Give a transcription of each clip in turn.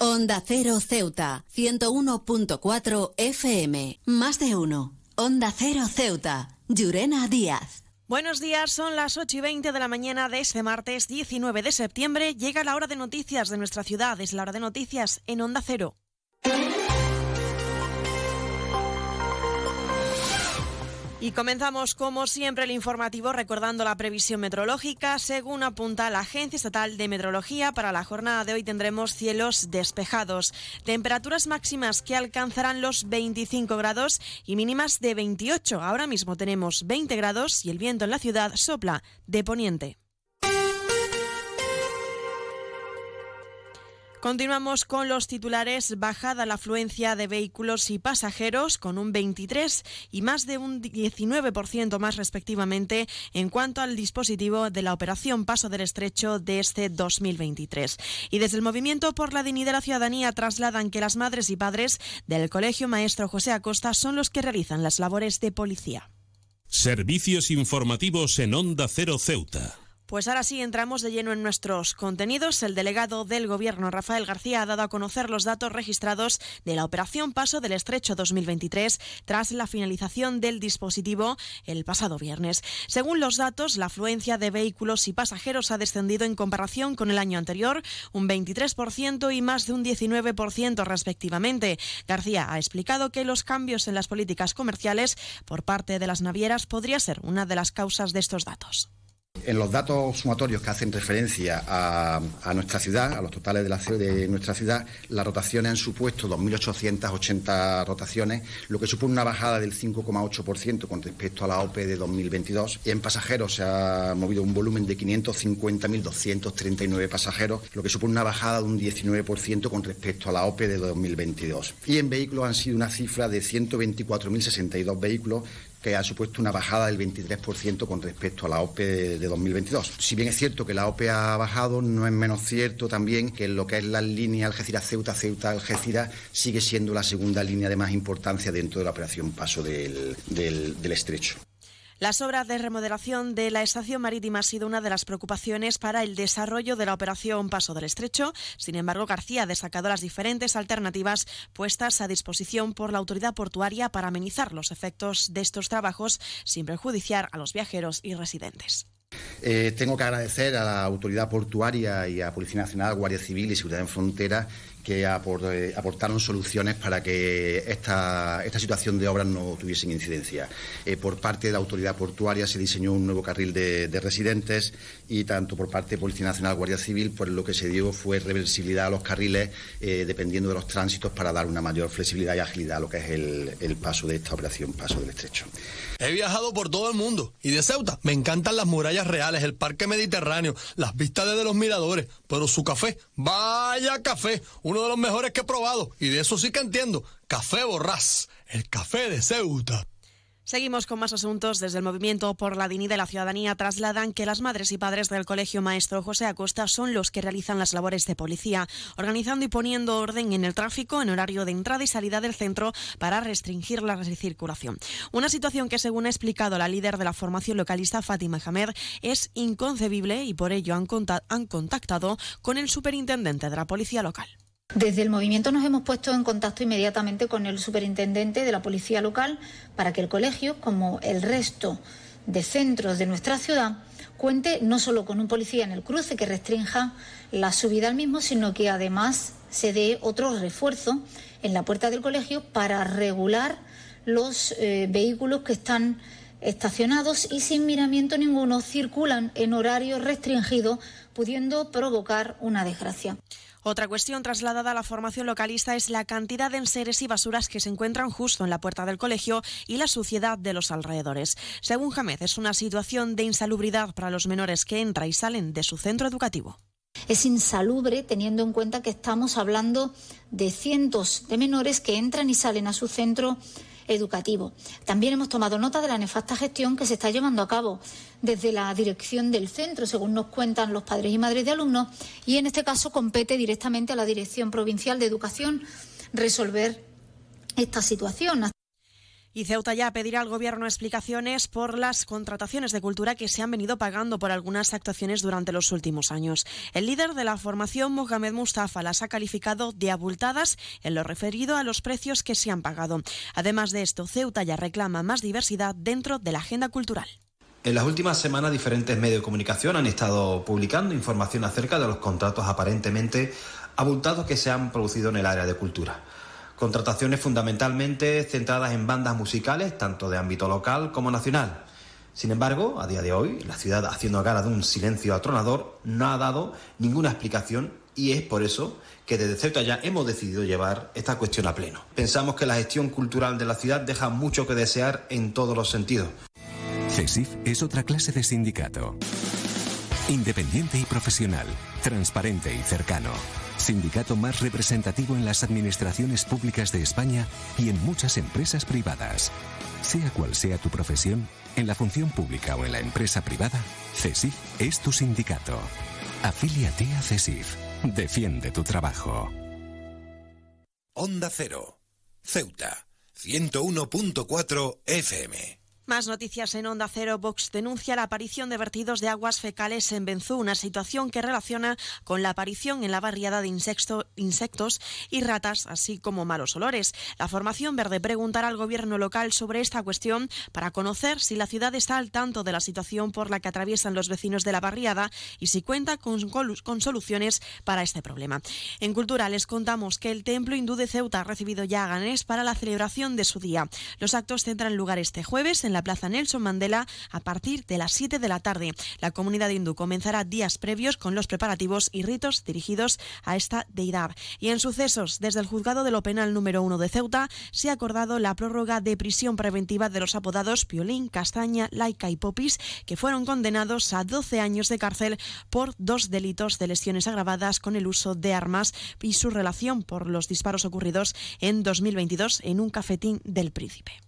Onda Cero Ceuta, 101.4 FM. Más de uno. Onda Cero Ceuta. Llurena Díaz. Buenos días, son las 8 y 20 de la mañana de este martes 19 de septiembre. Llega la hora de noticias de nuestra ciudad. Es la hora de noticias en Onda Cero. Y comenzamos como siempre el informativo recordando la previsión meteorológica. Según apunta la Agencia Estatal de Meteorología, para la jornada de hoy tendremos cielos despejados, temperaturas máximas que alcanzarán los 25 grados y mínimas de 28. Ahora mismo tenemos 20 grados y el viento en la ciudad sopla de poniente. Continuamos con los titulares. Bajada la afluencia de vehículos y pasajeros con un 23 y más de un 19% más respectivamente en cuanto al dispositivo de la operación Paso del Estrecho de este 2023. Y desde el Movimiento por la Dignidad de la Ciudadanía trasladan que las madres y padres del Colegio Maestro José Acosta son los que realizan las labores de policía. Servicios informativos en Onda Cero Ceuta. Pues ahora sí entramos de lleno en nuestros contenidos. El delegado del Gobierno, Rafael García, ha dado a conocer los datos registrados de la Operación Paso del Estrecho 2023 tras la finalización del dispositivo el pasado viernes. Según los datos, la afluencia de vehículos y pasajeros ha descendido en comparación con el año anterior un 23% y más de un 19% respectivamente. García ha explicado que los cambios en las políticas comerciales por parte de las navieras podría ser una de las causas de estos datos. En los datos sumatorios que hacen referencia a, nuestra ciudad, a los totales de, la, de nuestra ciudad, las rotaciones han supuesto 2.880 rotaciones, lo que supone una bajada del 5,8% con respecto a la OPE de 2022. Y en pasajeros se ha movido un volumen de 550.239 pasajeros, lo que supone una bajada de un 19% con respecto a la OPE de 2022. Y en vehículos han sido una cifra de 124.062 vehículos, que ha supuesto una bajada del 23% con respecto a la OPE de 2022. Si bien es cierto que la OPE ha bajado, no es menos cierto también que lo que es la línea Algeciras-Ceuta, Ceuta-Algeciras sigue siendo la segunda línea de más importancia dentro de la operación Paso del, del Estrecho. Las obras de remodelación de la estación marítima ha sido una de las preocupaciones para el desarrollo de la operación Paso del Estrecho. Sin embargo, García ha destacado las diferentes alternativas puestas a disposición por la autoridad portuaria para amenizar los efectos de estos trabajos sin perjudiciar a los viajeros y residentes. Eh, tengo que agradecer a la autoridad portuaria y a Policía Nacional, Guardia Civil y Seguridad en Frontera que eh, aportaron soluciones para que esta, situación de obras no tuviesen incidencia. Eh, por parte de la autoridad portuaria se diseñó un nuevo carril de, residentes y tanto por parte de Policía Nacional, Guardia Civil, pues lo que se dio fue reversibilidad a los carriles dependiendo de los tránsitos para dar una mayor flexibilidad y agilidad a lo que es el paso de esta operación, paso del estrecho. He viajado por todo el mundo y de Ceuta me encantan las murallas reales, el parque mediterráneo, las vistas desde los miradores, pero su café, vaya café, uno de los mejores que he probado. Y de eso sí que entiendo. Café Borrás, el café de Ceuta. Seguimos con más asuntos. Desde el Movimiento por la Dignidad de la Ciudadanía trasladan que las madres y padres del Colegio Maestro José Acosta son los que realizan las labores de policía, organizando y poniendo orden en el tráfico en horario de entrada y salida del centro para restringir la circulación. Una situación que, según ha explicado la líder de la formación localista Fátima Jamer, es inconcebible y por ello han contactado con el superintendente de la policía local. Desde el movimiento nos hemos puesto en contacto inmediatamente con el superintendente de la policía local para que el colegio, como el resto de centros de nuestra ciudad, cuente no solo con un policía en el cruce que restrinja la subida al mismo, sino que además se dé otro refuerzo en la puerta del colegio para regular los eh, vehículos que están estacionados y sin miramiento ninguno circulan en horario restringido, pudiendo provocar una desgracia. Otra cuestión trasladada a la formación localista es la cantidad de enseres y basuras que se encuentran justo en la puerta del colegio y la suciedad de los alrededores. Según Jamed, es una situación de insalubridad para los menores que entran y salen de su centro educativo. Es insalubre teniendo en cuenta que estamos hablando de cientos de menores que entran y salen a su centro educativo. También hemos tomado nota de la nefasta gestión que se está llevando a cabo desde la dirección del centro, según nos cuentan los padres y madres de alumnos, y en este caso compete directamente a la Dirección Provincial de Educación resolver esta situación. Y Ceuta ya pedirá al Gobierno explicaciones por las contrataciones de cultura que se han venido pagando por algunas actuaciones durante los últimos años. El líder de la formación, Mohamed Mustafa, las ha calificado de abultadas en lo referido a los precios que se han pagado. Además de esto, Ceuta ya reclama más diversidad dentro de la agenda cultural. En las últimas semanas diferentes medios de comunicación han estado publicando información acerca de los contratos aparentemente abultados que se han producido en el área de cultura. Contrataciones fundamentalmente centradas en bandas musicales, tanto de ámbito local como nacional. Sin embargo, a día de hoy, la ciudad, haciendo gala de un silencio atronador, no ha dado ninguna explicación y es por eso que desde Ceuta ya hemos decidido llevar esta cuestión a pleno. Pensamos que la gestión cultural de la ciudad deja mucho que desear en todos los sentidos. CESIF es otra clase de sindicato. Independiente y profesional, transparente y cercano sindicato más representativo en las administraciones públicas de España y en muchas empresas privadas. Sea cual sea tu profesión, en la función pública o en la empresa privada, CESIF es tu sindicato. Afíliate a CESIF. Defiende tu trabajo. Onda Cero. Ceuta. 101.4 FM. Más noticias en Onda Cero. Vox denuncia la aparición de vertidos de aguas fecales en Benzú, una situación que relaciona con la aparición en la barriada de insectos y ratas, así como malos olores. La formación verde preguntará al gobierno local sobre esta cuestión para conocer si la ciudad está al tanto de la situación por la que atraviesan los vecinos de la barriada y si cuenta con, con soluciones para este problema. En Cultura les contamos que el Templo Hindú de Ceuta ha recibido ya a Ganés para la celebración de su día. Los actos tendrán lugar este jueves en la Plaza Nelson Mandela a partir de las 7 de la tarde. La comunidad hindú comenzará días previos con los preparativos y ritos dirigidos a esta deidad. Y en sucesos, desde el juzgado de lo penal número 1 de Ceuta se ha acordado la prórroga de prisión preventiva de los apodados Piolín, Castaña, Laica y Popis, que fueron condenados a 12 años de cárcel por dos delitos de lesiones agravadas con el uso de armas y su relación por los disparos ocurridos en 2022 en un cafetín del Príncipe.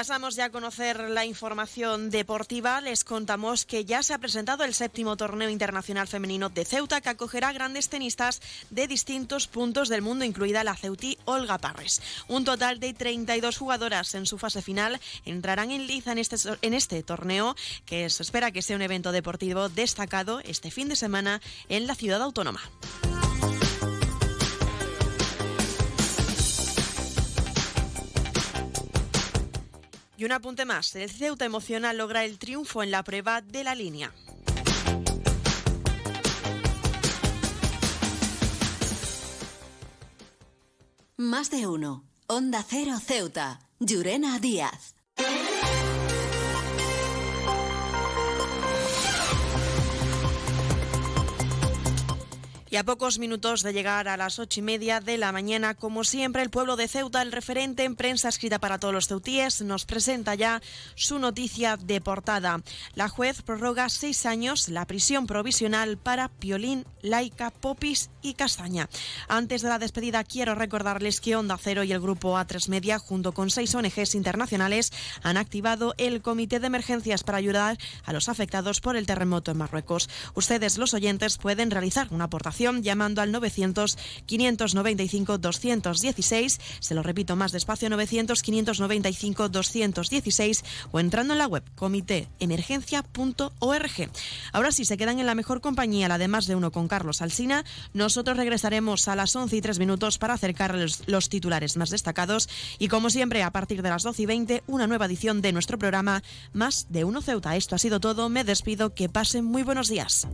pasamos ya a conocer la información deportiva. Les contamos que ya se ha presentado el séptimo torneo internacional femenino de Ceuta que acogerá grandes tenistas de distintos puntos del mundo, incluida la ceutí Olga Parres. Un total de 32 jugadoras en su fase final entrarán en liza en este, en este torneo que se espera que sea un evento deportivo destacado este fin de semana en la ciudad autónoma. Y un apunte más, el Ceuta Emocional logra el triunfo en la prueba de la línea. Más de uno. Onda Cero Ceuta. Llurena Díaz. Y a pocos minutos de llegar a las ocho y media de la mañana, como siempre, el pueblo de Ceuta, el referente en prensa escrita para todos los ceutíes, nos presenta ya su noticia de portada. La juez prorroga seis años la prisión provisional para Piolín, Laica, Popis y Castaña. Antes de la despedida, quiero recordarles que Onda Cero y el grupo A3 Media, junto con seis ONGs internacionales, han activado el Comité de Emergencias para ayudar a los afectados por el terremoto en Marruecos. Ustedes, los oyentes, pueden realizar una aportación llamando al 900 595 216. Se lo repito más despacio, 900 595 216 o entrando en la web comitéemergencia.org. Ahora sí, se quedan en la mejor compañía, la de más de uno con Carlos Alsina. Nosotros regresaremos a las 11 y 3 minutos para acercarles los titulares más destacados y como siempre a partir de las 12 y 20 una nueva edición de nuestro programa Más de uno Ceuta. Esto ha sido todo, me despido, que pasen muy buenos días.